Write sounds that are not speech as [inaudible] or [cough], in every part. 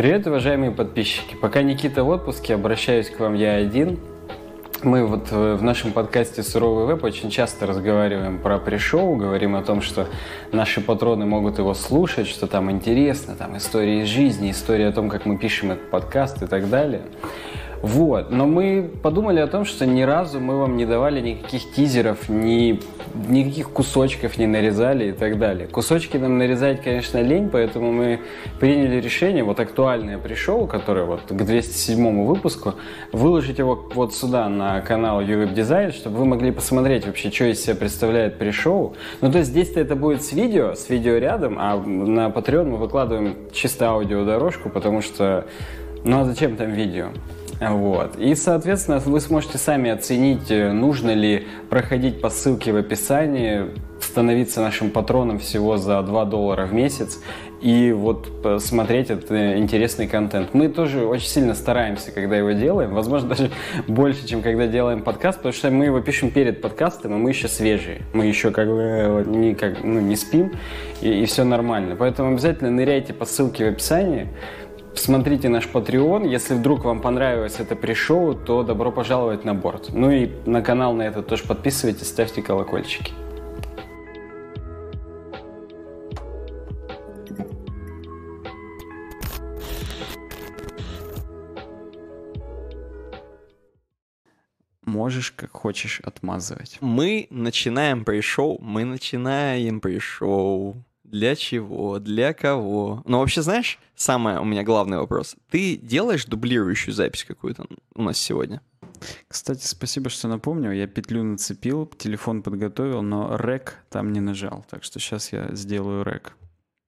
Привет, уважаемые подписчики. Пока Никита в отпуске, обращаюсь к вам я один. Мы вот э, в нашем подкасте «Суровый веб» очень часто разговариваем про пришоу, говорим о том, что наши патроны могут его слушать, что там интересно, там история из жизни, история о том, как мы пишем этот подкаст и так далее. Вот. Но мы подумали о том, что ни разу мы вам не давали никаких тизеров, ни, никаких кусочков не нарезали и так далее. Кусочки нам нарезать, конечно, лень, поэтому мы приняли решение, вот актуальное пришел, которое вот к 207 выпуску, выложить его вот сюда на канал UWeb Design, чтобы вы могли посмотреть вообще, что из себя представляет пришоу. Ну, то есть здесь-то это будет с видео, с видео рядом, а на Patreon мы выкладываем чисто аудиодорожку, потому что ну а зачем там видео? Вот. И, соответственно, вы сможете сами оценить, э, нужно ли проходить по ссылке в описании, становиться нашим патроном всего за 2 доллара в месяц и вот посмотреть этот э, интересный контент. Мы тоже очень сильно стараемся, когда его делаем, возможно, даже [laughs] больше, чем когда делаем подкаст, потому что мы его пишем перед подкастом, и мы еще свежие. Мы еще как бы э, не, как, ну, не спим, и, и все нормально. Поэтому обязательно ныряйте по ссылке в описании, Смотрите наш Patreon. Если вдруг вам понравилось это пришоу, то добро пожаловать на борт. Ну и на канал на этот тоже подписывайтесь, ставьте колокольчики. можешь как хочешь отмазывать. Мы начинаем пришоу, мы начинаем пришоу. Для чего? Для кого? Ну, вообще, знаешь, самый у меня главный вопрос. Ты делаешь дублирующую запись какую-то у нас сегодня? Кстати, спасибо, что напомнил. Я петлю нацепил, телефон подготовил, но рек там не нажал. Так что сейчас я сделаю рек.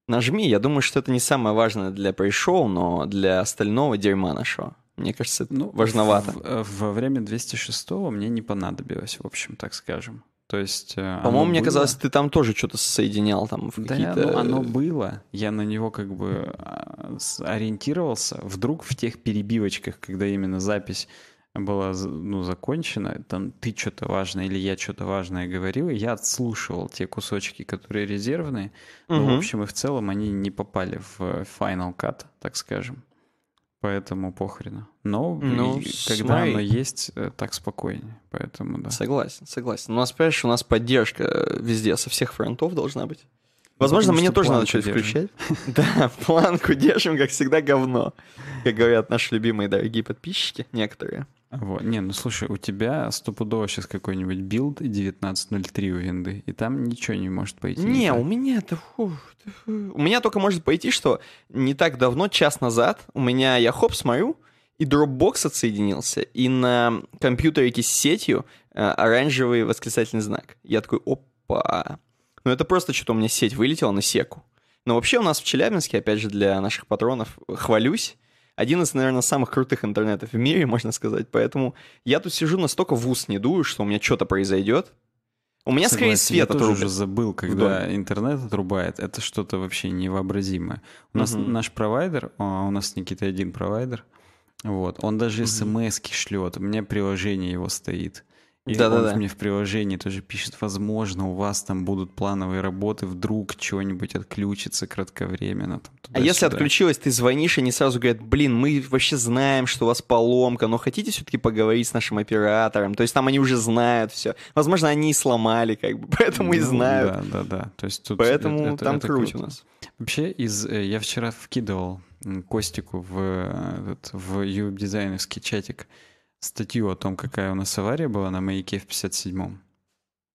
Нажми. Я думаю, что это не самое важное для пришоу, но для остального дерьма нашего. Мне кажется, это ну, важновато. В, э, во время 206 мне не понадобилось, в общем, так скажем. То есть... Э, По-моему, мне было... казалось, ты там тоже что-то соединял там в да, какие-то... ну, оно было. Я на него как бы а, ориентировался. Вдруг в тех перебивочках, когда именно запись была ну, закончена, там ты что-то важное или я что-то важное говорил, я отслушивал те кусочки, которые резервные, угу. но в общем и в целом они не попали в Final Cut, так скажем поэтому похрена. Но ну, когда смотри. оно есть, э, так спокойнее, поэтому да. Согласен, согласен. У нас, понимаешь, у нас поддержка везде, со всех фронтов должна быть. Возможно, мне тоже надо что-то включать. [laughs] Да, планку держим, как всегда, говно. Как говорят наши любимые дорогие подписчики, некоторые. Вот. Не, ну слушай, у тебя стопудово сейчас какой-нибудь build 19.03 у винды, и там ничего не может пойти. Не, не у меня это... Фу, у меня только может пойти, что не так давно, час назад, у меня я хоп смотрю, и Dropbox отсоединился, и на компьютере с сетью э, оранжевый восклицательный знак. Я такой, опа. Ну это просто что-то у меня сеть вылетела на секу. Но вообще у нас в Челябинске, опять же, для наших патронов, хвалюсь, один из, наверное, самых крутых интернетов в мире, можно сказать. Поэтому я тут сижу настолько в ус не дую, что у меня что-то произойдет. У меня Согласен, скорее свет я тоже уже забыл, когда интернет отрубает. Это что-то вообще невообразимое. У нас угу. наш провайдер, а, у нас Никита один провайдер, вот, он даже смс-ки шлет, у меня приложение его стоит. И да, он да, да. мне в приложении тоже пишет, возможно, у вас там будут плановые работы, вдруг чего-нибудь отключится кратковременно. Там, а если отключилось, ты звонишь, и они сразу говорят, блин, мы вообще знаем, что у вас поломка, но хотите все-таки поговорить с нашим оператором? То есть там они уже знают все. Возможно, они и сломали, как бы, [laughs] поэтому ну, и знают. Да, да, да. То есть тут поэтому это, там это круто. у нас. Вообще, из, э, я вчера вкидывал Костику в, э, в YouTube-дизайнерский чатик статью о том, какая у нас авария была на маяке в 57-м.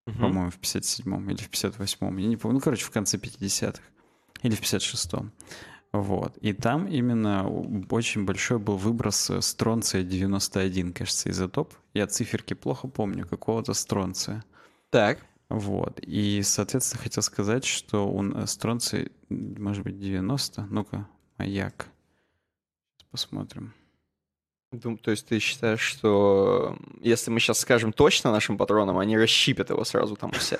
Угу. По-моему, в 57-м или в 58-м. Я не помню. Ну, короче, в конце 50-х. Или в 56-м. Вот. И там именно очень большой был выброс стронция 91, кажется, изотоп. Я циферки плохо помню, какого-то стронция. Так. Вот. И, соответственно, хотел сказать, что он стронций, может быть, 90. Ну-ка, маяк. Посмотрим. То есть ты считаешь, что если мы сейчас скажем точно нашим патронам, они расщипят его сразу там у себя?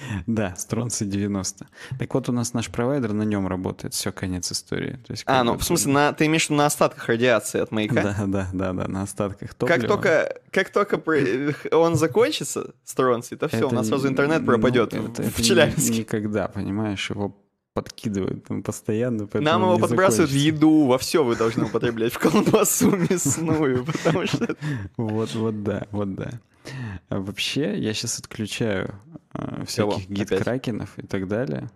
[laughs] Да, стронцы 90. Так вот, у нас наш провайдер, на нем работает, все, конец истории. То есть, а, ну, в смысле, на, ты имеешь в виду на остатках радиации от маяка? Да, да, да, да, на остатках топлива. Как только, как только он закончится, стронцы, то все, это у нас сразу интернет пропадет ну, это, в это Челябинске. Никогда, понимаешь, его подкидывают там постоянно. Нам его подбрасывают в еду, во все вы должны употреблять, в колбасу мясную, [laughs] потому что... Вот, вот да, вот да. А вообще, я сейчас отключаю э, всяких гид-кракенов и так далее.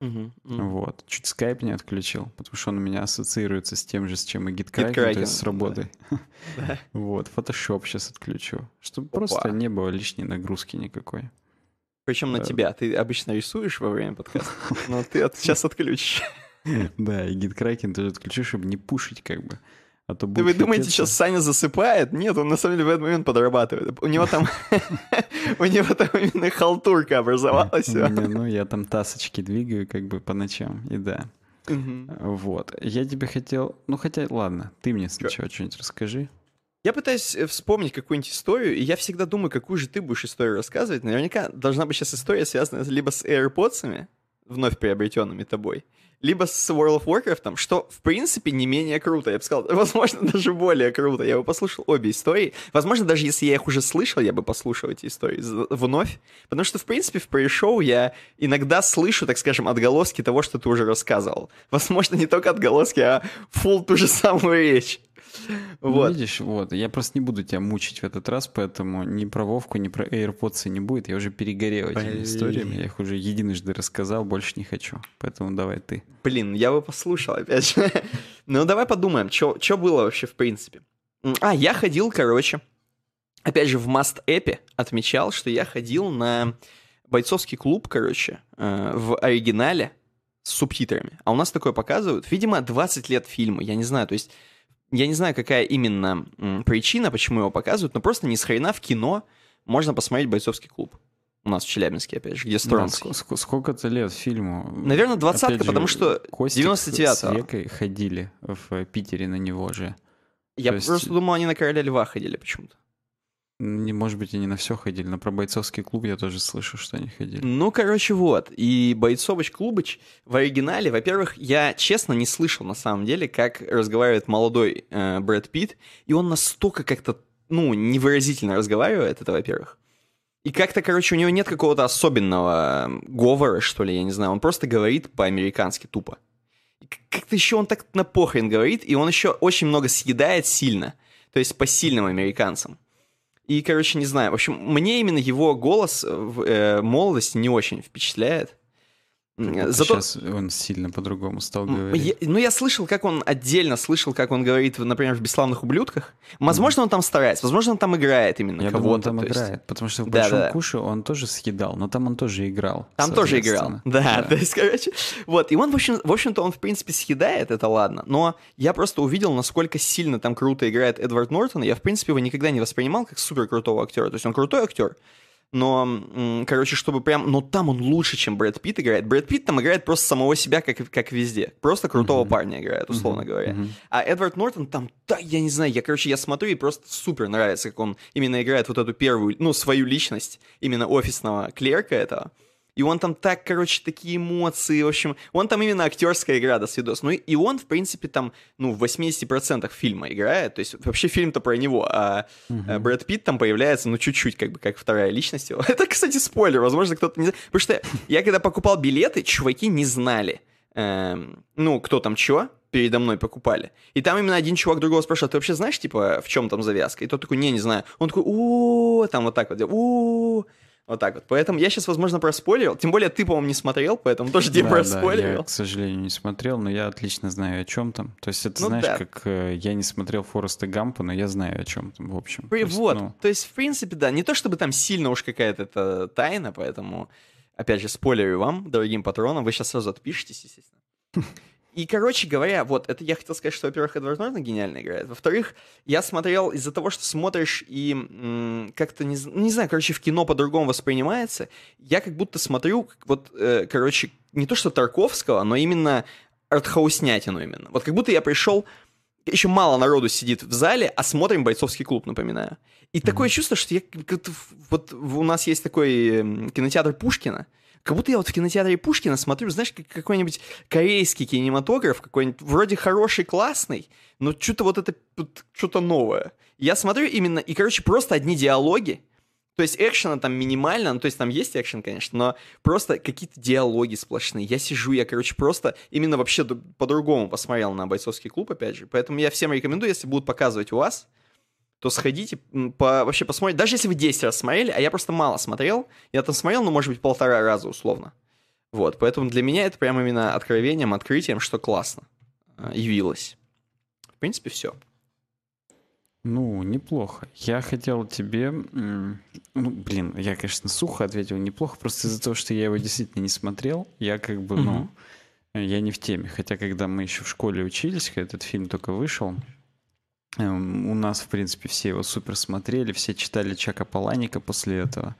Угу, угу. Вот. Чуть скайп не отключил, потому что он у меня ассоциируется с тем же, с чем и GitKraken, то есть с работой. Да. [laughs] Вот. Photoshop сейчас отключу, чтобы просто не было лишней нагрузки никакой. Причем на тебя. Ты обычно рисуешь во время подкаста, [laughs] но ты сейчас отключишь. [laughs] Да, и GitKraken тоже отключу, чтобы не пушить как бы. А то будет Вы думаете, хотеться... сейчас Саня засыпает? Нет, он на самом деле в этот момент подрабатывает. У него там, [laughs] у него там именно халтурка образовалась. Ну, я там тасочки двигаю как бы по ночам, и да. Вот. Я тебе хотел... Ну, хотя, ладно, ты мне сначала что-нибудь расскажи. Я пытаюсь э, вспомнить какую-нибудь историю, и я всегда думаю, какую же ты будешь историю рассказывать. Наверняка должна быть сейчас история, связанная либо с AirPods, вновь приобретенными тобой, либо с World of Warcraft, что, в принципе, не менее круто. Я бы сказал, [laughs] возможно, даже более круто. Я бы послушал обе истории. Возможно, даже если я их уже слышал, я бы послушал эти истории вновь. Потому что, в принципе, в пресс-шоу я иногда слышу, так скажем, отголоски того, что ты уже рассказывал. Возможно, не только отголоски, а фул ту же самую речь. Ну, вот. видишь, вот, я просто не буду тебя мучить в этот раз, поэтому ни про Вовку, ни про AirPods не будет. Я уже перегорел этими Блин. историями, я их уже единожды рассказал, больше не хочу. Поэтому давай ты. Блин, я бы послушал опять же. [laughs] ну, давай подумаем, что было вообще в принципе. А, я ходил, короче, опять же, в Must Эпе отмечал, что я ходил на бойцовский клуб, короче, э, в оригинале с субтитрами. А у нас такое показывают. Видимо, 20 лет фильма, я не знаю. То есть я не знаю, какая именно причина, почему его показывают, но просто ни с хрена в кино можно посмотреть «Бойцовский клуб». У нас в Челябинске, опять же, где Стронский. Да, сколько, сколько-то лет фильму? Наверное, двадцатка, потому что 99-го. с Векой ходили в Питере на него же. Я То просто есть... думал, они на Короля Льва ходили почему-то. Не, может быть, они на все ходили, но про бойцовский клуб я тоже слышу, что они ходили. Ну, короче, вот. И бойцовыч клубыч в оригинале, во-первых, я честно не слышал на самом деле, как разговаривает молодой э, Брэд Питт, и он настолько как-то, ну, невыразительно разговаривает, это во-первых. И как-то, короче, у него нет какого-то особенного говора, что ли, я не знаю. Он просто говорит по-американски тупо. Как-то еще он так на похрен говорит, и он еще очень много съедает сильно. То есть по сильным американцам. И, короче, не знаю. В общем, мне именно его голос в э, молодости не очень впечатляет. Зато... Сейчас он сильно по-другому стал говорить. Я, ну, я слышал, как он отдельно слышал, как он говорит, например, в «Бесславных ублюдках». Возможно, mm. он там старается, возможно, он там играет именно я кого-то. он там играет, есть... потому что в «Большом да, да. куше» он тоже съедал, но там он тоже играл. Там тоже играл, да, да. То есть, короче, вот. И он, в, общем, в общем-то, он, в принципе, съедает, это ладно. Но я просто увидел, насколько сильно там круто играет Эдвард Нортон. Я, в принципе, его никогда не воспринимал как супер крутого актера. То есть он крутой актер, но, короче, чтобы прям, но там он лучше, чем Брэд Питт играет. Брэд Питт там играет просто самого себя, как, как везде. Просто крутого mm-hmm. парня играет, условно mm-hmm. говоря. Mm-hmm. А Эдвард Нортон там, да, я не знаю, я, короче, я смотрю и просто супер нравится, как он именно играет вот эту первую, ну, свою личность, именно офисного клерка этого. И он там так, короче, такие эмоции, в общем, он там именно актерская игра до свидос. Ну и он, в принципе, там, ну, в 80% фильма играет, то есть вообще фильм-то про него, а uh-huh. Брэд Питт там появляется, ну, чуть-чуть, как бы, как вторая личность его. [laughs] Это, кстати, спойлер, возможно, кто-то не знает. Потому что я, когда покупал билеты, чуваки не знали, эм, ну, кто там чё, передо мной покупали. И там именно один чувак другого спрашивал, ты вообще знаешь, типа, в чем там завязка? И тот такой, не, не знаю. Он такой, у там вот так вот, у вот так вот. Поэтому я сейчас, возможно, проспойлерил. Тем более ты, по-моему, не смотрел, поэтому тоже тебе да, проспойлерил. Да, я, к сожалению, не смотрел, но я отлично знаю, о чем там. То есть это, ну, знаешь, да. как э, я не смотрел Фореста Гампа, но я знаю, о чем там, в общем. То есть, вот. Ну... То есть, в принципе, да. Не то, чтобы там сильно уж какая-то это тайна, поэтому, опять же, спойлерю вам, дорогим патронам. Вы сейчас сразу отпишитесь, естественно. И, короче говоря, вот, это я хотел сказать, что, во-первых, Эдвард Нортон гениально играет. Во-вторых, я смотрел из-за того, что смотришь и м- как-то, не, не знаю, короче, в кино по-другому воспринимается, я как будто смотрю, вот, э, короче, не то что Тарковского, но именно артхауснятину именно. Вот как будто я пришел, еще мало народу сидит в зале, а смотрим «Бойцовский клуб», напоминаю. И mm-hmm. такое чувство, что я, вот у нас есть такой кинотеатр Пушкина, как будто я вот в кинотеатре Пушкина смотрю, знаешь, как какой-нибудь корейский кинематограф, какой-нибудь вроде хороший, классный, но что-то вот это, что-то новое. Я смотрю именно, и, короче, просто одни диалоги, То есть экшена там минимально, ну то есть там есть экшен, конечно, но просто какие-то диалоги сплошные. Я сижу, я, короче, просто именно вообще по-другому посмотрел на бойцовский клуб, опять же. Поэтому я всем рекомендую, если будут показывать у вас, то сходите, по, вообще посмотрите. Даже если вы 10 раз смотрели, а я просто мало смотрел, я там смотрел, ну, может быть, полтора раза условно. Вот, поэтому для меня это прямо именно откровением, открытием, что классно э, явилось. В принципе, все. Ну, неплохо. Я хотел тебе... Ну, блин, я, конечно, сухо ответил, неплохо, просто из-за того, что я его действительно не смотрел, я как бы, ну, я не в теме. Хотя, когда мы еще в школе учились, когда этот фильм только вышел, у нас, в принципе, все его супер смотрели, все читали Чака Паланика после этого.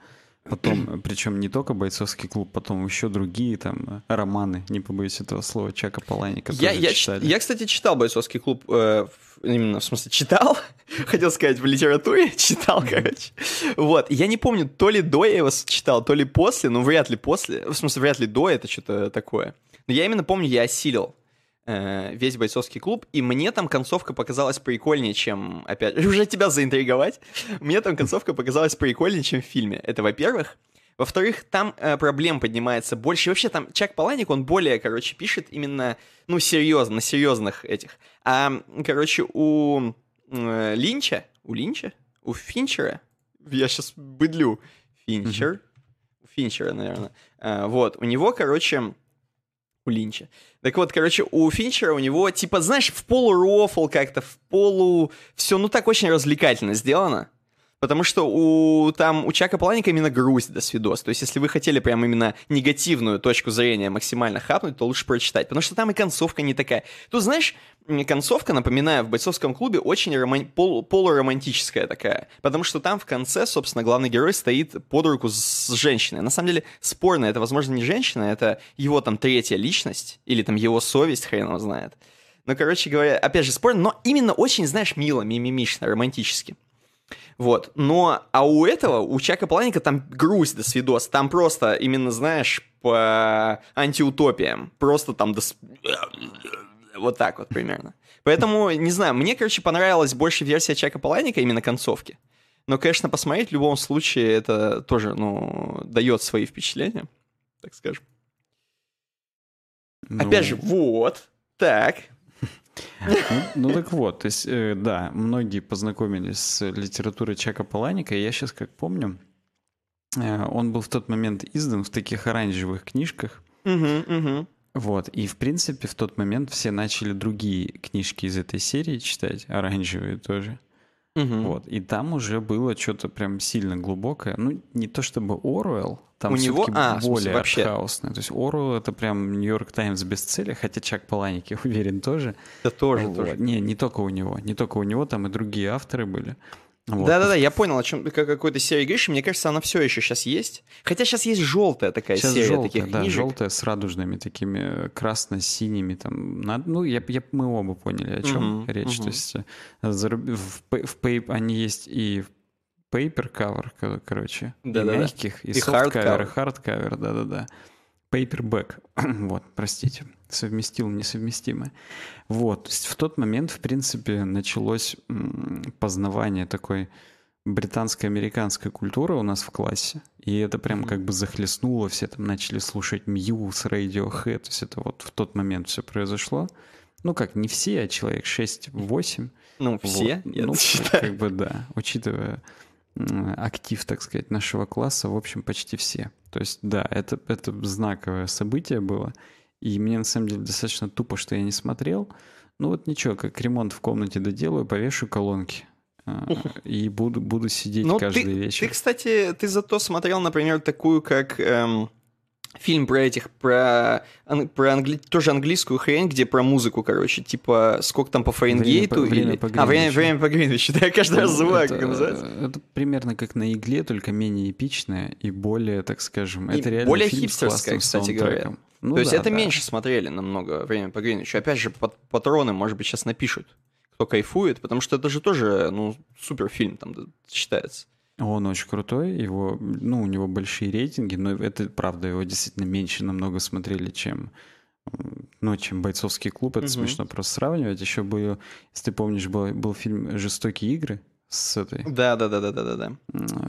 Потом, причем не только бойцовский клуб, потом еще другие там романы, не побоюсь этого слова, Чака Паланика я, я, читали. я, кстати, читал бойцовский клуб, э, именно, в смысле, читал, [laughs] хотел сказать, в литературе [laughs] читал, короче. Вот, я не помню, то ли до я его читал, то ли после, ну, вряд ли после, в смысле, вряд ли до, это что-то такое. Но я именно помню, я осилил э, весь бойцовский клуб, и мне там концовка показалась прикольнее, чем, опять [laughs] уже тебя заинтриговать, мне там концовка показалась прикольнее, чем в фильме. Это во-первых. Во-вторых, там э, проблем поднимается больше. И вообще там Чак Паланик, он более, короче, пишет именно, ну, серьезно, на серьезных этих. А, короче, у э, Линча, у Линча, у Финчера, я сейчас быдлю, Финчер, mm-hmm. Финчера, наверное, э, вот, у него, короче, у Линча. Так вот, короче, у Финчера у него, типа, знаешь, в полу рофл как-то, в полу... Все, ну, так очень развлекательно сделано. Потому что у, там, у Чака Паланика именно грусть до свидос. То есть, если вы хотели прям именно негативную точку зрения максимально хапнуть, то лучше прочитать. Потому что там и концовка не такая. Тут, знаешь, концовка, напоминаю, в бойцовском клубе очень роман... пол... полуромантическая такая. Потому что там в конце, собственно, главный герой стоит под руку с женщиной. На самом деле, спорно, это, возможно, не женщина, это его там третья личность, или там его совесть, хрен его знает. Ну, короче говоря, опять же, спорно, но именно очень, знаешь, мило, мимимишно, романтически. Вот. Но, а у этого, у Чака Паланика там грусть до свидос. Там просто, именно, знаешь, по антиутопиям. Просто там до... Вот так вот примерно. Поэтому, не знаю, мне, короче, понравилась больше версия Чака Паланика, именно концовки. Но, конечно, посмотреть в любом случае это тоже, ну, дает свои впечатления, так скажем. Ну... Опять же, вот, так, ну, ну так вот, то есть, э, да, многие познакомились с литературой Чака Паланика, и я сейчас как помню, э, он был в тот момент издан в таких оранжевых книжках. Вот, и в принципе в тот момент все начали другие книжки из этой серии читать, оранжевые тоже. Угу. Вот, и там уже было что-то прям сильно глубокое. Ну, не то чтобы Оруэлл, там у него а, более вообще. артхаусное. То есть Оруэлл это прям Нью-Йорк Таймс бестселлер, хотя Чак Паланик, я [laughs] уверен, тоже. Это тоже, вот. тоже. Не, не только у него. Не только у него, там и другие авторы были. Вот. Да-да-да, я понял, о чем какой-то серии говоришь. Мне кажется, она все еще сейчас есть. Хотя сейчас есть желтая такая сейчас серия желтая, таких да, книжек. желтая с радужными такими э, красно-синими там. Ну, я, я, мы оба поняли, о чем uh-huh, речь. Uh-huh. То есть э, в, в, в, они есть и в paper cover, короче, да, и да, мягких, и, и soft cover, и hard cover, да-да-да. Paperback. [clears throat] вот, простите, совместил несовместимое. Вот, то есть в тот момент, в принципе, началось познавание такой британско-американской культуры у нас в классе. И это прям как бы захлестнуло, все там начали слушать Muse, Radiohead, то есть это вот в тот момент все произошло. Ну как, не все, а человек 6-8. Ну, все, вот. я ну, считаю. как бы да, учитывая актив, так сказать, нашего класса, в общем, почти все. То есть, да, это, это знаковое событие было. И мне, на самом деле, достаточно тупо, что я не смотрел. Ну вот ничего, как ремонт в комнате доделаю, повешу колонки. А, [laughs] и буду, буду сидеть ну, каждый ты, вечер. Ты, кстати, ты зато смотрел, например, такую, как... Эм фильм про этих, про, про англи... тоже английскую хрень, где про музыку, короче, типа сколько там по Фаренгейту время по, или... Время по а, время, время по Гринвичу, [laughs] да, я каждый раз забываю, это, как называется. Это примерно как на игле, только менее эпичное и более, так скажем, и это реально более фильм хипстерская, кстати говоря. Ну, То есть это да. меньше смотрели намного время по Гринвичу. Опять же, патроны, может быть, сейчас напишут, кто кайфует, потому что это же тоже, ну, супер фильм там считается. Он очень крутой, его, ну, у него большие рейтинги, но это правда, его действительно меньше намного смотрели, чем ну, чем бойцовский клуб, это угу. смешно просто сравнивать. Еще был, если ты помнишь, был, был фильм «Жестокие игры» с этой... Да-да-да-да-да-да.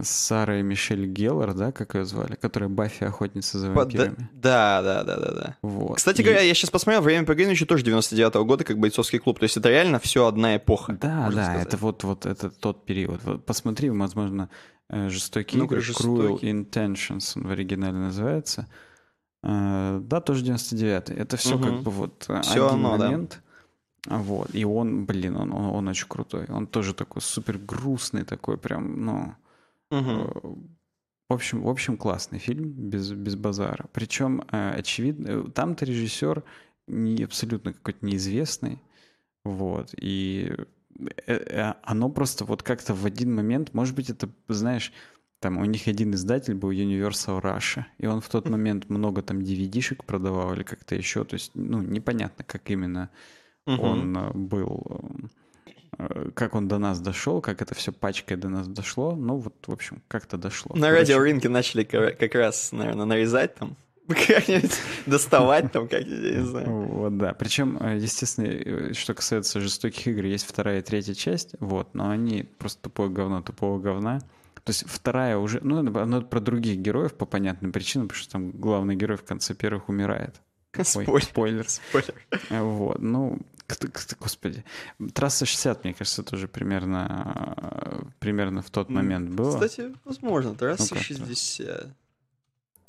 С Сарой Мишель Геллар, да, как ее звали? Которая Баффи охотница за вампирами. Да-да-да-да-да. Вот. Кстати и... говоря, я сейчас посмотрел, «Время по тоже 99-го года, как бойцовский клуб. То есть это реально все одна эпоха. Да, да, сказать. это вот, вот это тот период. Вот посмотри, возможно, э, «Жестокие ну, игры», «Cruel Intentions» в оригинале называется. Э, да, тоже 99-й. Это все угу. как бы вот все один оно, момент. Да вот. И он, блин, он, он, он очень крутой. Он тоже такой супер грустный, такой прям, ну... Угу. В общем, в общем, классный фильм, без, без базара. Причем, э, очевидно, э, там-то режиссер не, абсолютно какой-то неизвестный. Вот. И оно просто вот как-то в один момент, может быть, это, знаешь, там у них один издатель был Universal Russia, и он в тот момент много там DVD-шек продавал или как-то еще, то есть, ну, непонятно, как именно угу. он э, был, э, как он до нас дошел, как это все пачкой до нас дошло. Ну вот, в общем, как-то дошло. На радиорынке начали как раз, наверное, нарезать там [laughs] как-нибудь доставать там, как я не знаю. Вот, да. Причем, э, естественно, что касается жестоких игр, есть вторая и третья часть, вот, но они просто тупое говно тупого говна. То есть вторая уже, ну, оно про других героев по понятным причинам, потому что там главный герой в конце первых умирает. [laughs] Спойлер. Ой, спойлер. Спойлер. Вот, ну, господи. Трасса 60, мне кажется, тоже примерно, примерно в тот момент было. Кстати, возможно, трасса ну 60.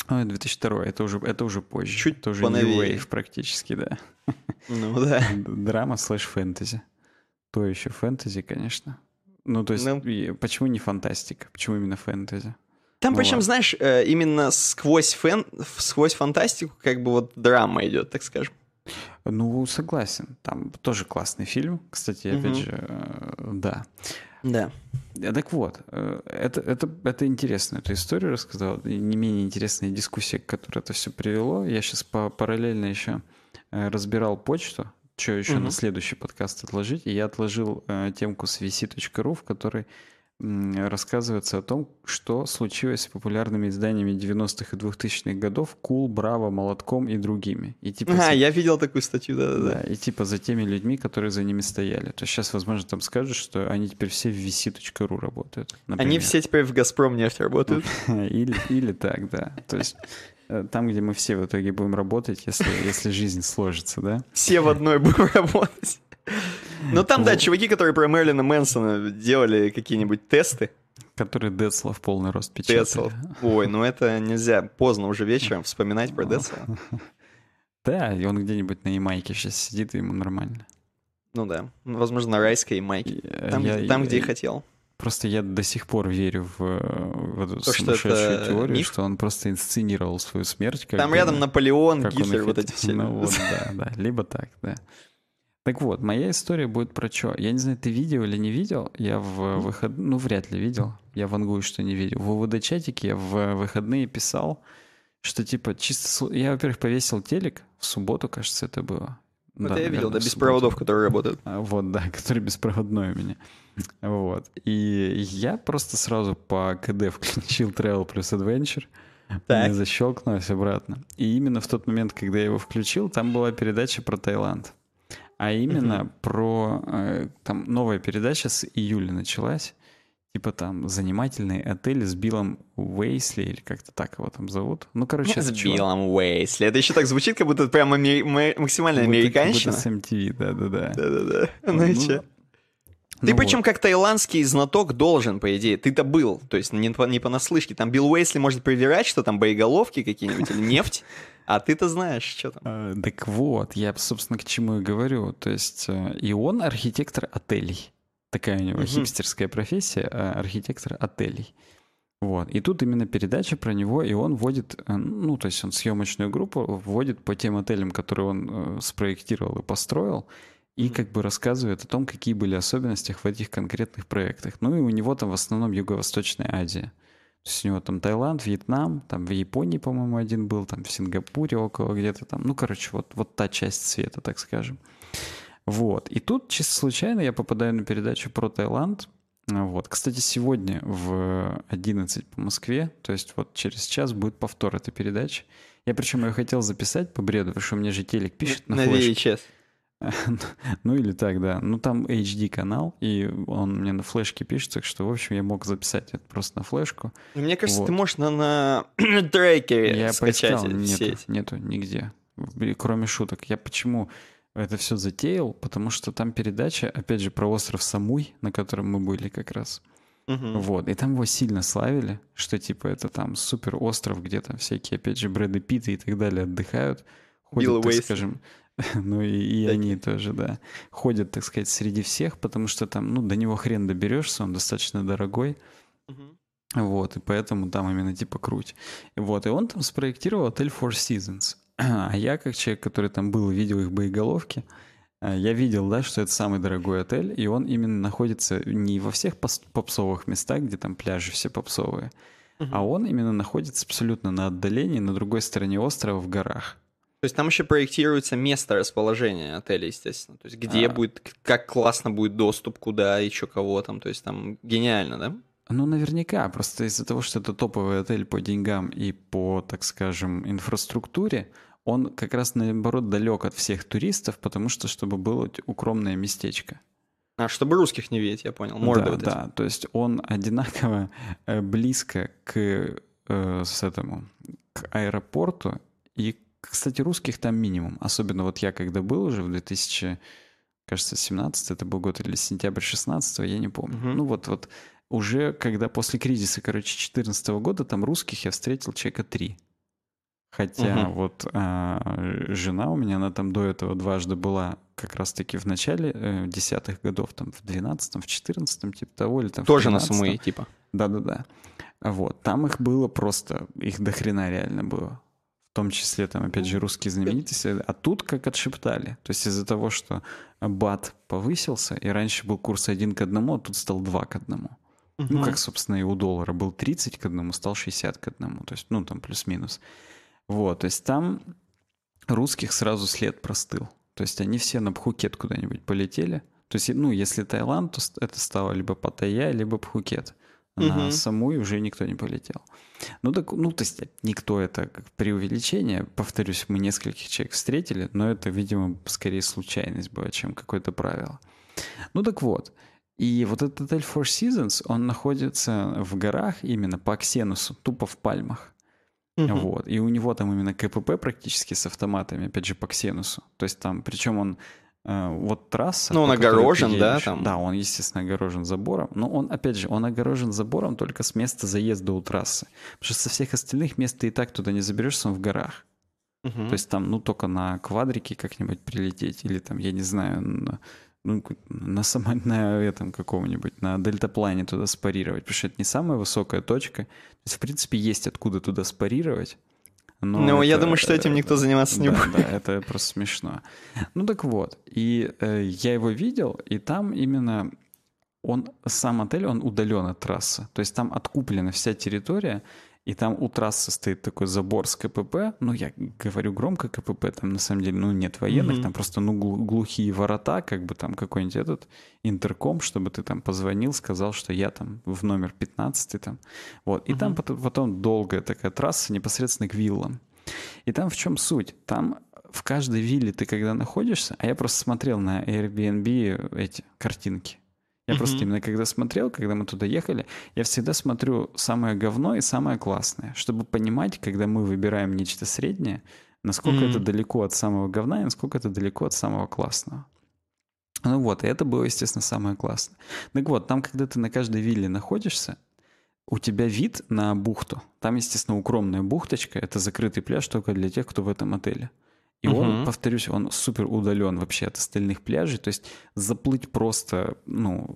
Ой, 2002, это уже, это уже позже. Чуть это уже поновее. New Wave практически, да. Ну да. [laughs] Драма слэш фэнтези. То еще фэнтези, конечно. Ну, то есть, ну, почему не фантастика? Почему именно фэнтези? Там, ну, причем, ладно. знаешь, э, именно сквозь, фэн, сквозь фантастику как бы вот драма идет, так скажем. Ну, согласен. Там тоже классный фильм. Кстати, угу. опять же, э, да. Да. Э, так вот, это, это, это интересно, эту историю рассказал. И не менее интересная дискуссия, к которой это все привело. Я сейчас по параллельно еще разбирал почту, что еще угу. на следующий подкаст отложить. И я отложил темку с vc.ru, в которой рассказывается о том, что случилось с популярными изданиями 90-х и 2000-х годов Кул, Браво, Молотком и другими. И, типа, а, я видел такую статью, да-да-да. Да, и типа за теми людьми, которые за ними стояли. То есть сейчас, возможно, там скажут, что они теперь все в vc.ru работают. Например. Они все теперь в Газпром нефть работают. [laughs] или, или так, да. То есть э, там, где мы все в итоге будем работать, если, если жизнь сложится, да? Все в одной будем работать. Ну там, да, чуваки, которые про Мерлина Мэнсона делали какие-нибудь тесты. Которые Децла в полный рост печатали. Децла. Ой, ну это нельзя поздно уже вечером вспоминать про Децла. [laughs] Да, и он где-нибь на Ямайке сейчас сидит, и ему нормально. Ну да, возможно, на райской Ямайке. Там, я, там я, где я, и хотел. Просто я до сих пор верю в, в эту То, сумасшедшую что теорию, миф? что он просто инсценировал свою смерть. Там рядом Наполеон, Гитлер, вот эти все. [laughs] Ну вот, да, да, [laughs] либо так, да. Так вот, моя история будет про что? Я не знаю, ты видел или не видел? Я в выход... Ну, вряд ли видел. Я вангую, что не видел. В УВД-чатике я в выходные писал, что типа чисто... Я, во-первых, повесил телек. В субботу, кажется, это было. Вот да, я видел, да, без проводов, которые работают. А, вот, да, [laughs] который беспроводной у меня. Вот. И я просто сразу по КД включил Travel плюс Adventure. Так. Не защелкнулось обратно. И именно в тот момент, когда я его включил, там была передача про Таиланд а именно угу. про э, там новая передача с июля началась. Типа там занимательный отель с Биллом Уэйсли, или как-то так его там зовут. Ну, короче, С Биллом Уэйсли. Это еще так звучит, как будто прям ами- максимально американщина. Как будто с MTV, да-да-да. Да-да-да. Ну, и че? Ты ну причем вот. как таиландский знаток должен, по идее. Ты-то был, то есть не, не понаслышке. Там Билл Уэйсли может проверять, что там боеголовки какие-нибудь или нефть. А ты-то знаешь, что там. А, так вот, я, собственно, к чему и говорю. То есть э, и он архитектор отелей. Такая у него угу. хипстерская профессия, а архитектор отелей. Вот. И тут именно передача про него, и он вводит, э, ну, то есть он съемочную группу вводит по тем отелям, которые он э, спроектировал и построил, и как бы рассказывает о том, какие были особенности в этих конкретных проектах. Ну и у него там в основном Юго-Восточная Азия. То есть у него там Таиланд, Вьетнам, там в Японии, по-моему, один был, там в Сингапуре около где-то там. Ну, короче, вот, вот та часть света, так скажем. Вот. И тут чисто случайно я попадаю на передачу про Таиланд. Вот. Кстати, сегодня в 11 по Москве, то есть вот через час будет повтор этой передачи. Я причем ее хотел записать по бреду, потому что мне же телек пишет на, на флешке. VHS. [laughs] Ну или так, да. Ну там HD-канал, и он мне на флешке пишет, так что, в общем, я мог записать это просто на флешку. Мне кажется, вот. ты можешь на, на [clears throat] трекере я скачать поискал, нету, нету нигде, кроме шуток. Я почему это все затеял? Потому что там передача, опять же, про остров Самуй, на котором мы были как раз. Угу. Вот, и там его сильно славили, что типа это там супер остров, где там всякие, опять же, Брэды Питты и так далее отдыхают. Ходят, Билл так Уэйс. скажем, [laughs] ну и, и они тоже, да, ходят, так сказать, среди всех, потому что там, ну, до него хрен доберешься, он достаточно дорогой. Угу. Вот, и поэтому там именно типа круть. Вот, и он там спроектировал отель Four Seasons. [clears throat] А я, как человек, который там был, видел их боеголовки, э, я видел, да, что это самый дорогой отель, и он именно находится не во всех попсовых местах, где там пляжи все попсовые, uh а он именно находится абсолютно на отдалении, на другой стороне острова в горах. То есть там еще проектируется место расположения отеля, естественно. То есть где а... будет, как классно будет доступ, куда, еще кого там. То есть там гениально, да? Ну, наверняка. Просто из-за того, что это топовый отель по деньгам и по, так скажем, инфраструктуре, он как раз, наоборот, далек от всех туристов, потому что, чтобы было укромное местечко. А, чтобы русских не видеть, я понял. Морды да, вот да. То есть он одинаково э, близко к, э, с этому, к аэропорту и кстати, русских там минимум. Особенно вот я когда был уже в 2000, кажется, 17 это был год или сентябрь 16 я не помню. Угу. Ну вот, вот уже когда после кризиса, короче, 14 года там русских я встретил человека три. Хотя угу. вот а, жена у меня, она там до этого дважды была как раз-таки в начале э, десятых годов, там в 12 в 14 типа того, или там Тоже на самой типа? Да-да-да. Вот, там их было просто, их дохрена реально было в том числе там, опять же, русские знаменитости, а тут как отшептали. То есть из-за того, что бат повысился, и раньше был курс один к одному, а тут стал два к одному. Угу. Ну, как, собственно, и у доллара был 30 к одному, стал 60 к одному. То есть, ну, там плюс-минус. Вот, то есть там русских сразу след простыл. То есть они все на Пхукет куда-нибудь полетели. То есть, ну, если Таиланд, то это стало либо Паттайя, либо Пхукет на угу. саму и уже никто не полетел. Ну, так, ну, то есть никто это как преувеличение. Повторюсь, мы нескольких человек встретили, но это, видимо, скорее случайность была, чем какое-то правило. Ну, так вот. И вот этот отель Four Seasons, он находится в горах именно по Аксенусу, тупо в пальмах. Угу. Вот. И у него там именно КПП практически с автоматами, опять же, по Ксенусу. То есть там, причем он вот трасса... Ну, он огорожен, да? Там? Да, он, естественно, огорожен забором. Но он, опять же, он огорожен забором только с места заезда у трассы. Потому что со всех остальных мест ты и так туда не заберешься, он в горах. Угу. То есть там, ну, только на квадрике как-нибудь прилететь. Или там, я не знаю, на, ну, на, само, на этом каком-нибудь, на дельтаплане туда спарировать. Потому что это не самая высокая точка. То есть, в принципе, есть откуда туда спарировать. Но ну, я думаю, что этим никто заниматься да, не будет. Да, это просто смешно. Ну так вот, и э, я его видел, и там именно он, сам отель, он удален от трассы. То есть там откуплена вся территория, и там у трассы стоит такой забор с КПП. Ну, я говорю громко КПП, там на самом деле, ну, нет военных, mm-hmm. там просто, ну, глухие ворота, как бы там какой-нибудь этот интерком, чтобы ты там позвонил, сказал, что я там в номер 15 там. Вот. И mm-hmm. там потом, потом долгая такая трасса непосредственно к виллам. И там в чем суть? Там в каждой вилле ты когда находишься, а я просто смотрел на Airbnb эти картинки, я mm-hmm. просто именно когда смотрел, когда мы туда ехали, я всегда смотрю самое говно и самое классное, чтобы понимать, когда мы выбираем нечто среднее, насколько mm-hmm. это далеко от самого говна и насколько это далеко от самого классного. Ну вот, и это было, естественно, самое классное. Так вот, там, когда ты на каждой вилле находишься, у тебя вид на бухту. Там, естественно, укромная бухточка. Это закрытый пляж только для тех, кто в этом отеле. И угу. он, повторюсь, он супер удален вообще от остальных пляжей. То есть заплыть просто, ну,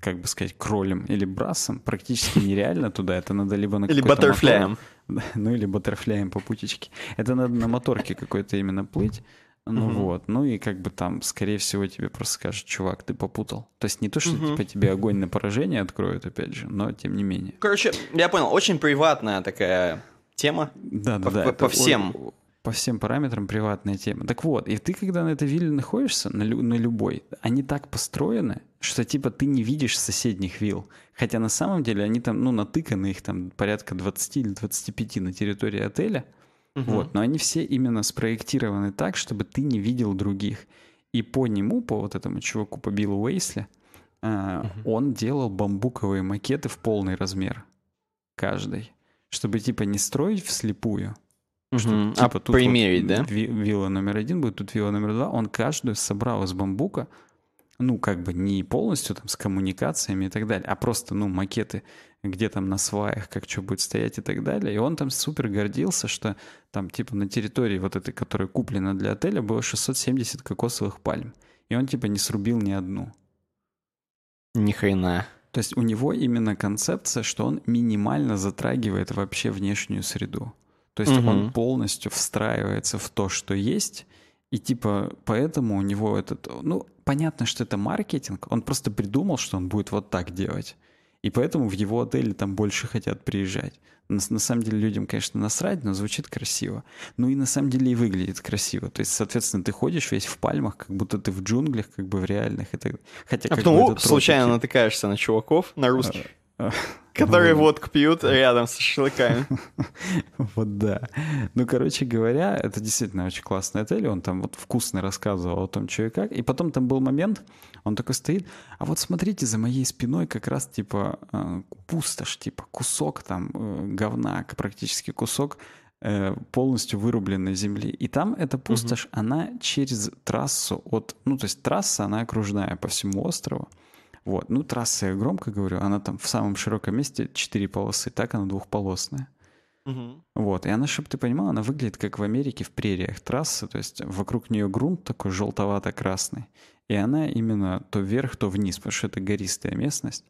как бы сказать, кролем или брасом практически [laughs] нереально туда. Это надо либо на Или баттерфляем. [laughs] Ну, или баттерфляем по путечке. Это надо на моторке какой-то именно плыть. Ну угу. вот, ну и как бы там, скорее всего, тебе просто скажут, чувак, ты попутал. То есть не то, что угу. типа тебе огонь на поражение откроют, опять же, но тем не менее. Короче, я понял, очень приватная такая тема. Да, да, да. По, по всем по всем параметрам приватная тема. Так вот, и ты, когда на этой вилле находишься, на, лю- на любой, они так построены, что типа ты не видишь соседних вилл. Хотя на самом деле они там, ну, натыканы, их там порядка 20 или 25 на территории отеля. Угу. Вот, но они все именно спроектированы так, чтобы ты не видел других. И по нему, по вот этому чуваку, по Биллу Уэйсли, э, он делал бамбуковые макеты в полный размер. Каждый. Чтобы, типа, не строить вслепую. Что, Мгм. типа, а тут примерить, вот да? ви- вилла номер один будет, тут вилла номер два. Он каждую собрал из бамбука, ну, как бы не полностью там с коммуникациями и так далее, а просто, ну, макеты, где там на сваях, как что будет стоять и так далее. И он там супер гордился, что там, типа, на территории вот этой, которая куплена для отеля, было 670 кокосовых пальм. И он, типа, не срубил ни одну. Ни хрена. То есть у него именно концепция, что он минимально затрагивает вообще внешнюю среду. То есть он Мгм. полностью встраивается в то, что есть, и типа поэтому у него этот... Ну, понятно, что это маркетинг, он просто придумал, что он будет вот так делать. И поэтому в его отеле там больше хотят приезжать. На, на самом деле людям, конечно, насрать, но звучит красиво. Ну и на самом деле и выглядит красиво. То есть, соответственно, ты ходишь весь в пальмах, как будто ты в джунглях, как бы в реальных. И так... Хотя А потом бы оп, это случайно тропики. натыкаешься на чуваков, на русских, А, которые водку пьют рядом с шашлыками. [laughs] Вот да. Ну, короче говоря, это действительно очень классный отель. Он там вот вкусно рассказывал о том, что и как. И потом там был момент, он такой стоит, а вот смотрите, за моей спиной как раз типа э, пустошь, типа кусок там э, говна, практически кусок э, полностью вырубленной земли. И там эта пустошь, она через трассу от... Ну, то есть трасса, она окружная по всему острову. Вот. Ну, трасса, я громко говорю, она там в самом широком месте четыре полосы, так она двухполосная. Мгм. Вот, и она, чтобы ты понимал, она выглядит как в Америке в прериях трассы, то есть вокруг нее грунт такой желтовато-красный, и она именно то вверх, то вниз, потому что это гористая местность.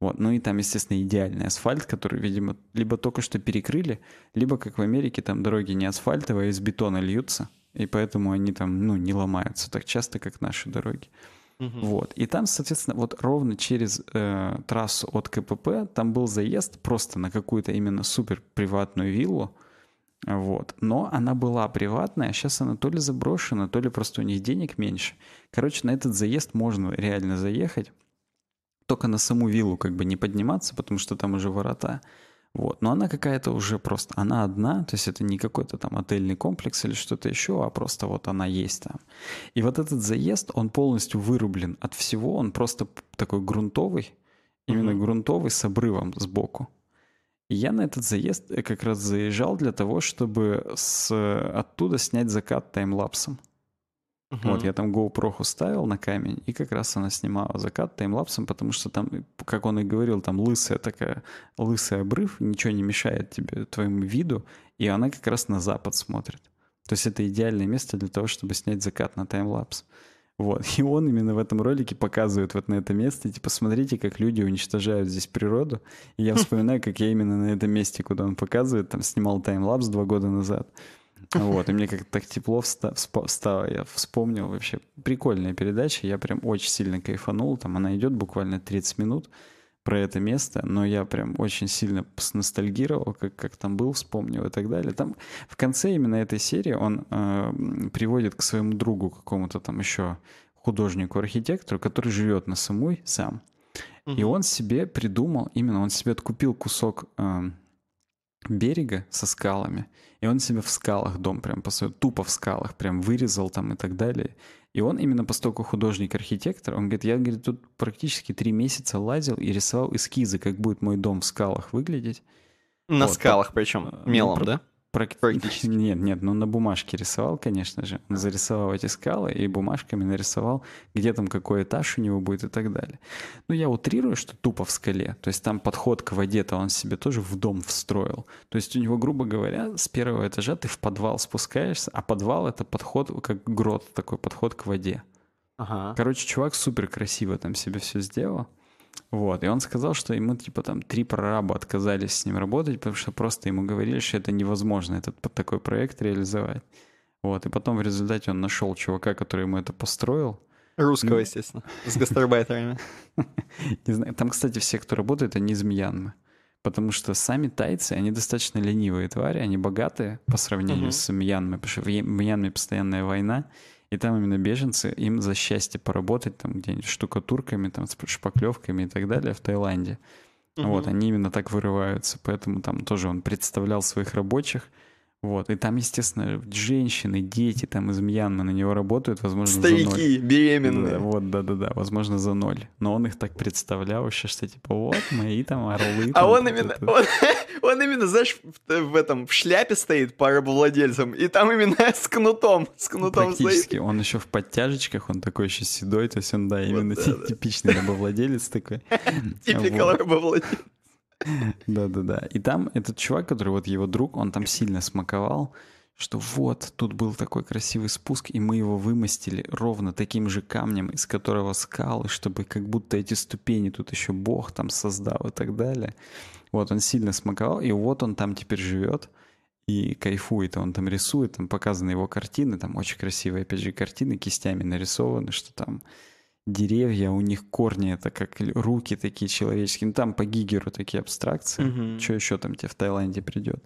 Вот, ну и там, естественно, идеальный асфальт, который, видимо, либо только что перекрыли, либо, как в Америке, там дороги не асфальтовые, а из бетона льются, и поэтому они там, ну, не ломаются так часто, как наши дороги. Мгм. Вот. И там, соответственно, вот ровно через э, трассу от КПП там был заезд просто на какую-то именно супер приватную виллу. Вот. Но она была приватная, а сейчас она то ли заброшена, то ли просто у них денег меньше. Короче, на этот заезд можно реально заехать. Только на саму виллу как бы не подниматься, потому что там уже ворота. Вот. Но она какая-то уже просто, она одна, то есть это не какой-то там отельный комплекс или что-то еще, а просто вот она есть там. И вот этот заезд, он полностью вырублен от всего, он просто такой грунтовый, именно Мгм. грунтовый с обрывом сбоку. И я на этот заезд э, как раз заезжал для того, чтобы с, оттуда снять закат таймлапсом. Вот, Мгм. я там GoPro ставил на камень, и как раз она снимала закат таймлапсом, потому что там, как он и говорил, там лысая такая, лысый обрыв, ничего не мешает тебе, твоему виду, и она как раз на запад смотрит. То есть это идеальное место для того, чтобы снять закат на таймлапс. Вот. [laughs] И он именно в этом ролике показывает вот на это место, типа, смотрите, как люди уничтожают здесь природу. И я вспоминаю, как я именно на этом месте, куда он показывает, там снимал таймлапс два года назад. Вот, и мне как-то так тепло вста- вспо- стало, я вспомнил вообще. Прикольная передача, я прям очень сильно кайфанул. Там она идет буквально 30 минут про это место, но я прям очень сильно ностальгировал, как, как там был, вспомнил и так далее. Там в конце именно этой серии он э, приводит к своему другу какому-то там еще художнику-архитектору, который живет на Самуй сам. И Мгм. он себе придумал, именно он себе откупил кусок эм, берега со скалами, и он себе в скалах дом прям построил, тупо в скалах, прям вырезал там и так далее. И он именно поскольку художник-архитектор, он говорит, я, говорит, тут практически три месяца лазил и рисовал эскизы, как будет мой дом в скалах выглядеть. На Вот, скалах причем, э, ну, мелом, про- да? Практи- Практически. [laughs] Нет, нет, ну на бумажке рисовал, конечно же. Он зарисовал эти скалы и бумажками нарисовал, где там какой этаж у него будет и так далее. Ну, я утрирую, что тупо в скале. То есть там подход к воде-то он себе тоже в дом встроил. То есть у него, грубо говоря, с первого этажа ты в подвал спускаешься, а подвал — это подход, как грот, такой подход к воде. Ага. Короче, чувак супер красиво там себе все сделал. Вот, и он сказал, что ему, типа, там, три прораба отказались с ним работать, потому что просто ему говорили, что это невозможно, этот такой проект реализовать. Вот, и потом в результате он нашел чувака, который ему это построил. Русского, Ну. естественно, с гастарбайтерами. [laughs] Не знаю, там, кстати, все, кто работает, они из Мьянмы. Потому что сами тайцы, они достаточно ленивые твари, они богатые по сравнению с Мьянмой, потому что в Мьянме постоянная война, и там именно беженцы, им за счастье поработать там где-нибудь штукатурками, там, с шпаклевками и так далее в Вот, Мгм. они именно так вырываются, поэтому там тоже он представлял своих рабочих, Вот, и там, естественно, женщины, дети там из Мьянмы на него работают, возможно, за Старики, ноль. беременные. Да, вот, да-да-да, возможно, за ноль. Но он их так представлял еще, что типа вот мои там орлы. А там, он именно, он, [laughs] он именно, знаешь, в, в этом, в шляпе стоит по рабовладельцам, и там именно [laughs] с кнутом, с кнутом Практически. стоит. Он еще в подтяжечках, он такой еще седой, то есть он, да, именно да, ти- да. типичный рабовладелец такой. [laughs] Типикал Вот. рабовладелец. Да-да-да. И там этот чувак, который вот его друг, он там сильно смаковал, что вот, тут был такой красивый спуск, и мы его вымостили ровно таким же камнем, из которого скалы, чтобы как будто эти ступени тут еще Бог там создал и так далее. Вот, он сильно смаковал, и вот он там теперь живет и кайфует, он там рисует, там показаны его картины, там очень красивые, опять же, картины кистями нарисованы, что там деревья, у них корни, это как руки такие человеческие, ну там по Гигеру такие абстракции, Мгм. что еще там тебе в Таиланде придет.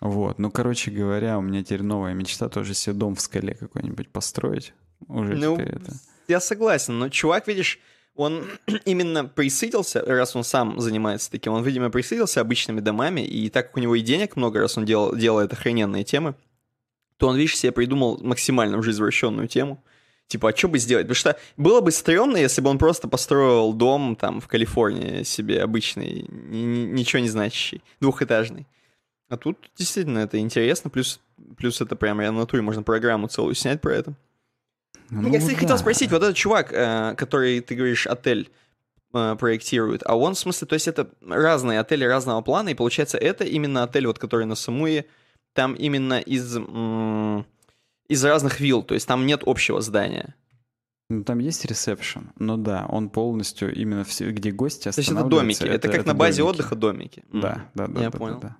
Вот, ну, короче говоря, у меня теперь новая мечта тоже себе дом в скале какой-нибудь построить. Уже Ну, теперь это. я согласен, но чувак, видишь, он [clears throat] именно присытился, раз он сам занимается таким, он, видимо, присытился обычными домами, и так как у него и денег много, раз он делал, делает охрененные темы, то он, видишь, себе придумал максимально уже извращенную тему. Типа, а что бы сделать? Потому что было бы стрёмно, если бы он просто построил дом там в Калифорнии себе обычный, ни- ни- ничего не значащий, двухэтажный. А тут действительно это интересно, плюс, плюс это прям реально в натуре можно программу целую снять про это. Ну, я, кстати, хотел да. спросить, вот этот чувак, э, который, ты говоришь, отель э, проектирует, а он, в смысле, то есть это разные отели разного плана, и получается, это именно отель, вот который на Самуе, там именно из, из разных вилл, то есть там нет общего здания. Ну, там есть ресепшн, но да, он полностью именно все, где гости То есть это домики, это, как на базе домики. отдыха домики. Да, да, да. Я да, понял. Да, да.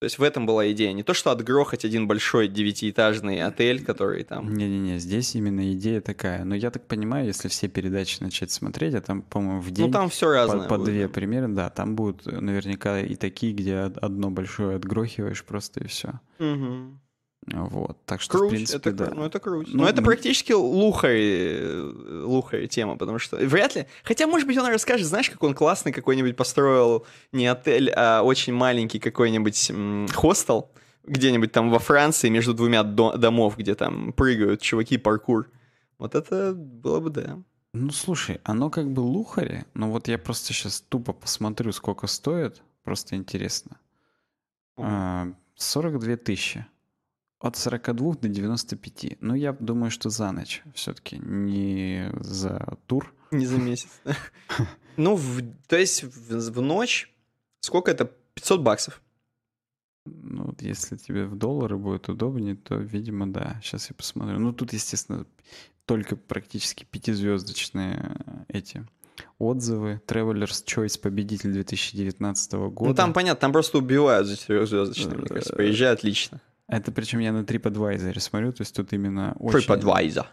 То есть в этом была идея. Не то, что отгрохать один большой девятиэтажный отель, который там... Не-не-не, здесь именно идея такая. Но я так понимаю, если все передачи начать смотреть, а там, по-моему, в день Ну там все по, разное. по будет, две да. примерно, да, там будут наверняка и такие, где од- одно большое отгрохиваешь просто и все. Мгм. Вот, так что, в Круть, принципе, это, да. ну это круть. Ну, Но это м- практически лухарь, э, лухарь тема, потому что вряд ли... Хотя, может быть, он расскажет, знаешь, как он классный какой-нибудь построил не отель, а очень маленький какой-нибудь м, хостел где-нибудь там во Франции между двумя до- домов, где там прыгают чуваки паркур. Вот это было бы, да. Ну, слушай, оно как бы лухари, но вот я просто сейчас тупо посмотрю, сколько стоит, просто интересно. А, 42 тысячи. От 42 до 95. Ну, я думаю, что за ночь все-таки, не за тур. Не за месяц. [laughs] Ну, в- то есть в в ночь сколько это? 500 баксов. Ну, вот если тебе в доллары будет удобнее, то, видимо, да. Сейчас я посмотрю. Ну, тут, естественно, только практически пятизвездочные э, эти отзывы. Traveler's Choice победитель 2019 года. Ну, там понятно, там просто убивают за четырехзвездочные, мне кажется. Э, Приезжают лично. Это причем я на TripAdvisor смотрю, то есть тут именно очень... TripAdvisor.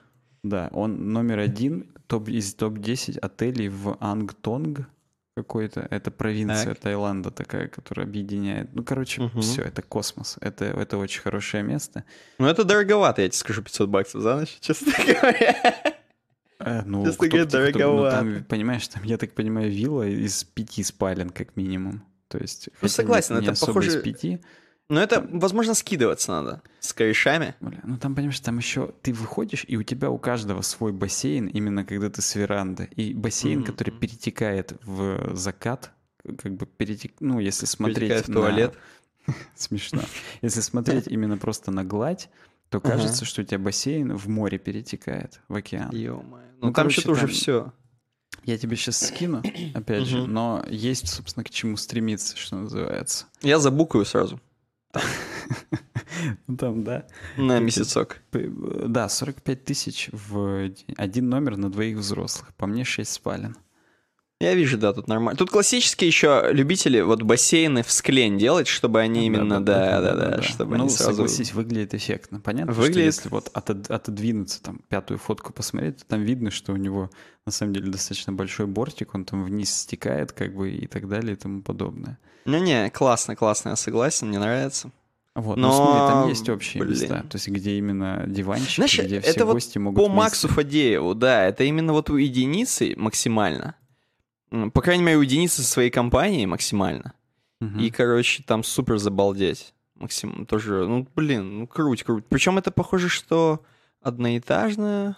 Да, он номер один топ, из топ-10 отелей в Ангтонг какой-то. Это провинция Так. Таиланда такая, которая объединяет. Ну, короче, Мгм. все, это космос. Это, это очень хорошее место. Ну, это дороговато, я тебе скажу, 500 баксов за ночь, честно [laughs] говоря. Э, ну, Честно говоря, кто- ну, дороговато. там, понимаешь, там, я так понимаю, вилла из пяти спален, как минимум. То есть, Ну, согласен, не, не это особо похоже- из пяти. Но это, возможно, скидываться надо с корешами. Бля, ну там, понимаешь, там еще ты выходишь, и у тебя у каждого свой бассейн, именно когда ты с веранды. И бассейн, Мгм. который перетекает в закат, как бы перетек... Ну, если смотреть Перетекает в на- туалет. [laughs] Смешно. Если смотреть именно просто на гладь, то кажется, что у тебя бассейн в море перетекает, в океан. Ё-моё. Ну, Ну, там что-то уже все. Я тебе сейчас скину, опять же, но есть, собственно, к чему стремиться, что называется. Я забукаю сразу. [laughs] Ну там, да. На месяцок. Да, 45 тысяч в один номер на двоих взрослых. По мне 6 спален. Я вижу, да, тут нормально. Тут классические еще любители вот бассейны в склень делать, чтобы они именно, да, да, да, чтобы Ну, они сразу... согласись, выглядит эффектно. Понятно, Выглядит. что если вот отод- отодвинуться, там, пятую фотку посмотреть, то там видно, что у него на самом деле достаточно большой бортик, он там вниз стекает, как бы, и так далее, и тому подобное. Не-не, классно, классно, я согласен, мне нравится. Вот, Но, но, смотри, там есть общие блин. места, то есть где именно диванчики, Знаешь, где все это вот гости могут По вместе- Максу Фадееву, да, это именно вот у единицы максимально. По крайней мере, у единицы со своей компанией максимально. Мгм. И, короче, там супер забалдеть. Максим, тоже, ну, блин, ну, круть, круть. Причем это похоже, что одноэтажная.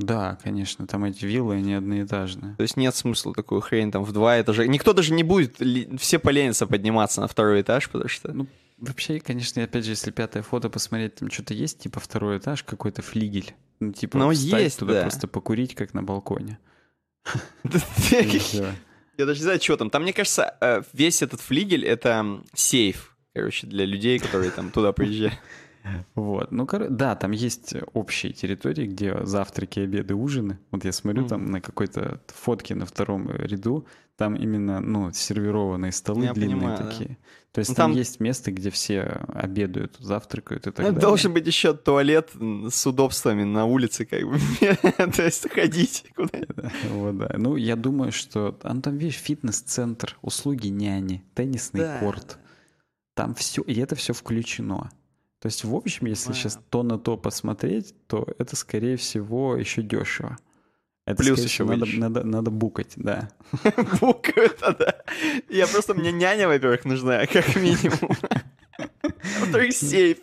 Да, конечно, там эти виллы, они одноэтажные. То есть нет смысла такую хрень там в два этажа. Никто даже не будет, все поленятся подниматься на второй этаж, потому что... Ну, вообще, конечно, опять же, если пятое фото посмотреть, там что-то есть, типа второй этаж, какой-то флигель. Ну, типа, Ну, встать есть, туда да. просто покурить, как на балконе. Я И всё. даже не знаю, что там. Там, мне кажется, э, весь этот флигель — это сейф, короче, для людей, которые там туда приезжают. Вот. Ну, да, там есть общие территории, где завтраки, обеды, ужины. Вот я смотрю там на какой-то фотке на втором ряду, там именно, ну, сервированные столы Я длинные понимаю, да. То есть Ну, там... там- есть место, где все обедают, завтракают и так Ну, далее. Должен быть еще туалет с удобствами на улице, как бы. [laughs] То есть ходить куда Вот, да. Ну, я думаю, что там, там видишь, фитнес-центр, услуги няни, теннисный Да. корт. Там все, и это все включено. То есть, в общем, если сейчас то на то посмотреть, то это, скорее всего, еще дешево. Это, Плюс скорее еще надо, надо, надо букать, да. [laughs] букают, да. Я просто, мне няня, во-первых, нужна, [laughs] как минимум. А Во-вторых, сейф.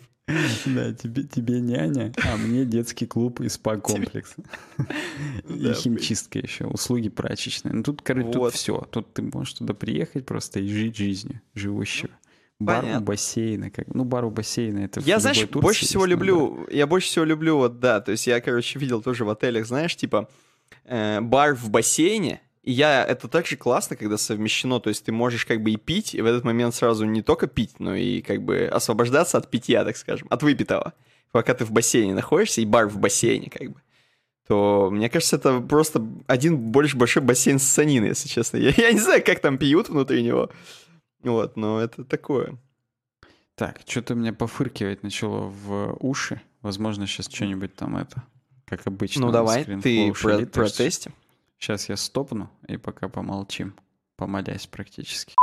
Да, тебе, тебе няня, а мне детский клуб и спа-комплекс. [laughs] И химчистка еще, услуги прачечные. Ну тут, короче, тут все. Тут ты можешь туда приехать просто и жить жизнью живущего. Бар у бассейна. Как... Ну, бар у бассейна это Я, знаешь, Турции больше всего ну люблю, я больше всего люблю, вот, да, то есть я, короче, видел тоже в отелях, знаешь, типа, э, бар в бассейне, и я, это так же классно, когда совмещено, то есть ты можешь как бы и пить, и в этот момент сразу не только пить, но и как бы освобождаться от питья, так скажем, от выпитого, пока ты в бассейне находишься, и бар в бассейне, как бы. То, мне кажется, это просто один больше большой бассейн с санины, если честно. Я, я не знаю, как там пьют внутри него, вот, но это такое. Так, что-то меня пофыркивать начало в уши. Возможно, сейчас что-нибудь там это, как обычно. Ну давай, ты про, протести. Сейчас я стопну и пока помолчим, помолясь практически.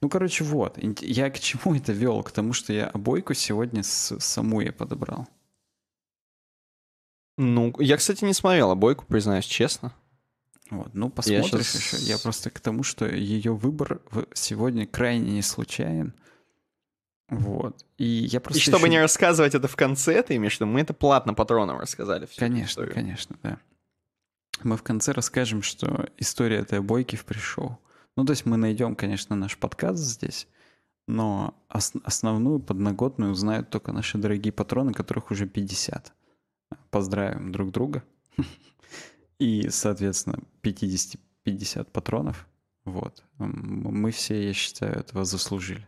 Ну, короче, вот. Я к чему [laughs] это вел? К тому, что я обойку сегодня с Самуя подобрал. Ну, я, кстати, не смотрел обойку, признаюсь честно. Вот. Ну, посмотришь щас- еще. Я просто к тому, что ее выбор сегодня крайне не случайен. Вот. И я просто И чтобы ещё- не рассказывать это в конце, ты имеешь в виду, мы это платно патронам рассказали. всю Конечно, историю. конечно, да. Мы в конце расскажем, что история этой обойки в пришел. Ну, то есть мы найдем, конечно, наш подкаст здесь, но ос- основную подноготную узнают только наши дорогие патроны, которых уже 50. Поздравим друг друга. [laughs] И, соответственно, 50, 50 патронов. Вот. Мы все, я считаю, этого заслужили.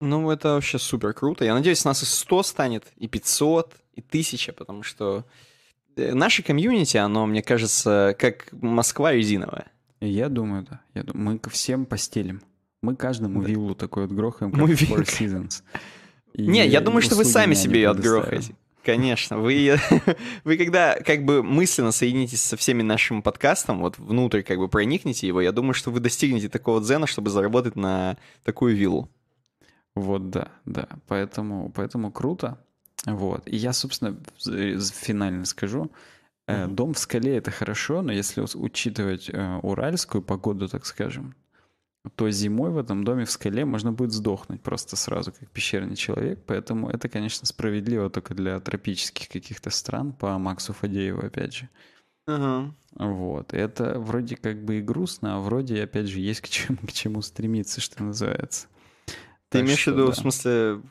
Ну, это вообще супер круто. Я надеюсь, нас и 100 станет, и 500, и 1000, потому что э, наше комьюнити, оно, мне кажется, как Москва резиновая. Я думаю, да. Я думаю, мы ко всем постелим. Мы каждому Да. виллу такой отгрохаем, как Мы Four. Seasons. И Не, я думаю, что вы сами себе ее отгрохаете. Конечно. Вы, [laughs] вы когда как бы мысленно соединитесь со всеми нашим подкастом, вот внутрь как бы проникнете его, я думаю, что вы достигнете такого дзена, чтобы заработать на такую виллу. Вот, да, да. Поэтому, поэтому круто. Вот. И я, собственно, з- финально скажу. э, Мгм. Дом в скале — это хорошо, но если учитывать э, уральскую погоду, так скажем, то зимой в этом доме в скале можно будет сдохнуть просто сразу, как пещерный человек. Поэтому это, конечно, справедливо только для тропических каких-то стран, по Максу Фадееву, опять же. Ага. Вот. И Это вроде как бы и грустно, а вроде, опять же, есть к чему, к чему стремиться, что называется. Ты Так имеешь в что виду, да. в смысле,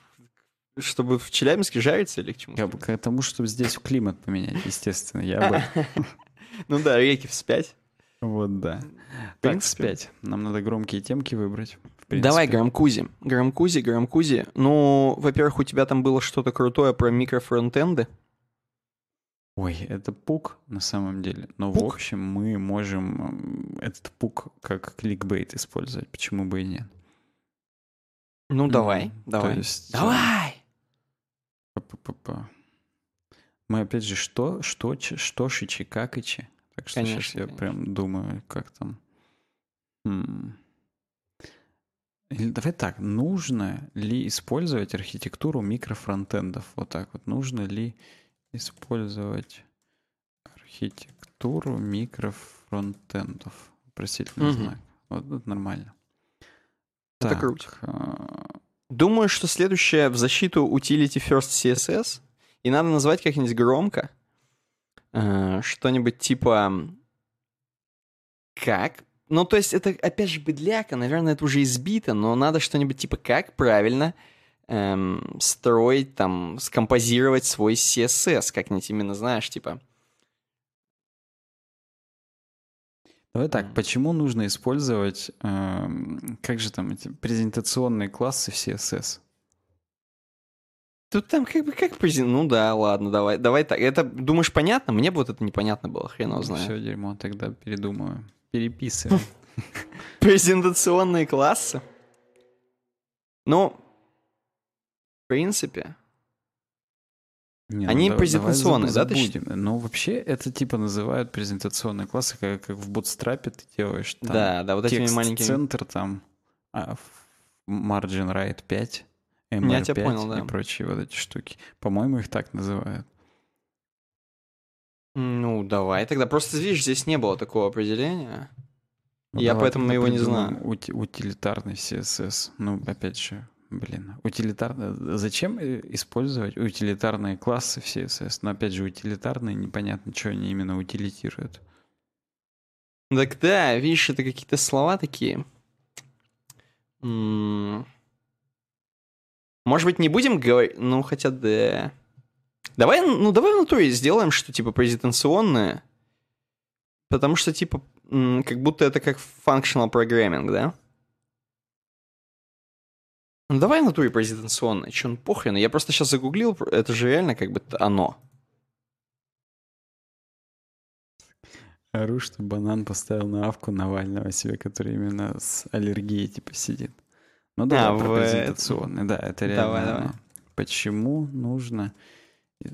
чтобы в Челябинске жариться или к чему? Я бы к тому, чтобы здесь климат поменять, естественно. Я бы... [laughs] Ну да, реки вспять. Вот, да. В Так, принципе. вспять. Нам надо громкие темки выбрать. в. Давай, Грамкузи. Грамкузи, Грамкузи. Ну, во-первых, у тебя там было что-то крутое про микрофронтенды. Ой, это пук на самом деле. Но, в общем, мы можем этот пук как кликбейт использовать. Почему бы и нет? Ну, давай, то давай. есть, э, Давай! Па-па-па-па. Мы опять же что, что, что шичи, как ичи. Так что сейчас Конечно, я конечно. прям думаю, как там. М. Или давай так, нужно ли использовать архитектуру микрофронтендов? Вот так вот. Нужно ли использовать архитектуру микрофронтендов? Вопросительный Мгм. знак. Вот это нормально. Это Так, круто. а, Думаю, что следующее в защиту Utility First CSS, и надо назвать как-нибудь громко. Э, что-нибудь типа... Как? Ну, то есть это, опять же, быдляка, наверное, это уже избито, но надо что-нибудь типа как правильно эм, строить, там, скомпозировать свой CSS, как-нибудь именно, знаешь, типа... Давай так, почему нужно использовать, э, как же там эти презентационные классы в CSS? Тут там как бы как презент... Ну да, ладно, давай, давай так. Это, думаешь, понятно? Мне бы вот это непонятно было, хрен его знает. Все дерьмо, тогда передумаю. Переписываем. [laughs] Презентационные классы? Ну, в принципе, Не, Они да- презентационные, да, забудем. Но вообще это типа называют презентационные классы, как, как в Bootstrap ты делаешь. Там да, да, вот этими маленькими... центр там, а, margin right 5, Я MR5 тебя понял, да. и прочие вот эти штуки. По-моему, их так называют. Ну, давай тогда. Просто, видишь, здесь не было такого определения. Ну, Я давай поэтому его не знаю. ути- утилитарный CSS. Ну, опять же, блин, утилитарный... Зачем э, использовать утилитарные классы в CSS? Но опять же, утилитарные, непонятно, что они именно утилитируют. Так да, видишь, это какие-то слова такие. Может быть, не будем говорить... Ну, хотя да. Давай, ну, давай в натуре сделаем, что, типа, презентационное. Потому что, типа, как будто это как functional programming, да? Ну, давай в натуре презентационное. Че, ну, похрен. Я просто сейчас загуглил, это же реально как бы оно. Ору, что банан поставил на авку Навального себе, который именно с аллергией типа сидит. Ну да, А, про в презентационный, да, это реально. Давай, давай. Почему нужно...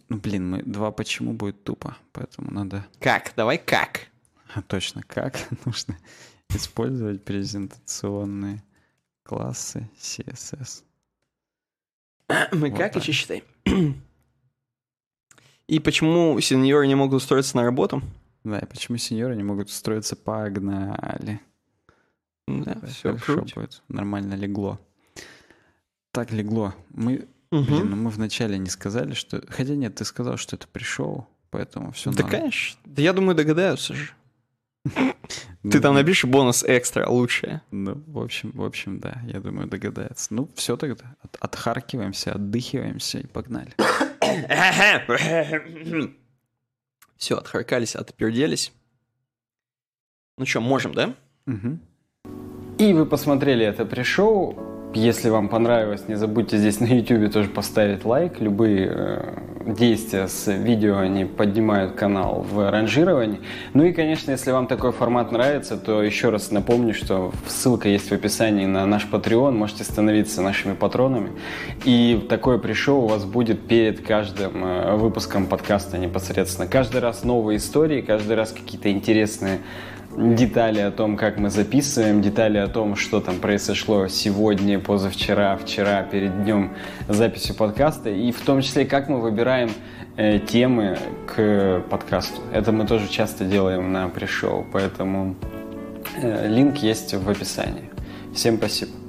Ну, блин, мы два почему будет тупо, поэтому надо... Как? Давай как? А, точно, как [laughs] нужно использовать презентационные классы CSS. [clears throat] Мы Вот как так. еще считай? И почему сеньоры не могут устроиться на работу? Да, и почему сеньоры не могут устроиться погнали? Да, все хорошо круть. будет. Нормально легло. Так легло. Мы, Мгм. блин, ну мы вначале не сказали, что... Хотя нет, ты сказал, что это пришел, поэтому все Да, конечно. Да я думаю, догадаются же. [laughs] Ты там напишешь? напишешь бонус экстра, лучшее. Ну, в общем, в общем, да, я думаю, догадается. Ну, все тогда. От- отхаркиваемся, отдыхиваемся и погнали. [coughs] Все, отхаркались, отперделись. Ну что, можем, да? И вы посмотрели это пришоу. Если вам понравилось, не забудьте здесь на YouTube тоже поставить лайк. Любые э, действия с видео, они поднимают канал в ранжировании. Ну и, конечно, если вам такой формат нравится, то еще раз напомню, что ссылка есть в описании на наш Patreon. Можете становиться нашими патронами. И такое пришоу у вас будет перед каждым э, выпуском подкаста непосредственно. Каждый раз новые истории, каждый раз какие-то интересные детали о том, как мы записываем, детали о том, что там произошло сегодня, позавчера, вчера, перед днем записи подкаста, и в том числе, как мы выбираем э, темы к подкасту. Это мы тоже часто делаем на пришоу, поэтому э, линк есть в описании. Всем спасибо.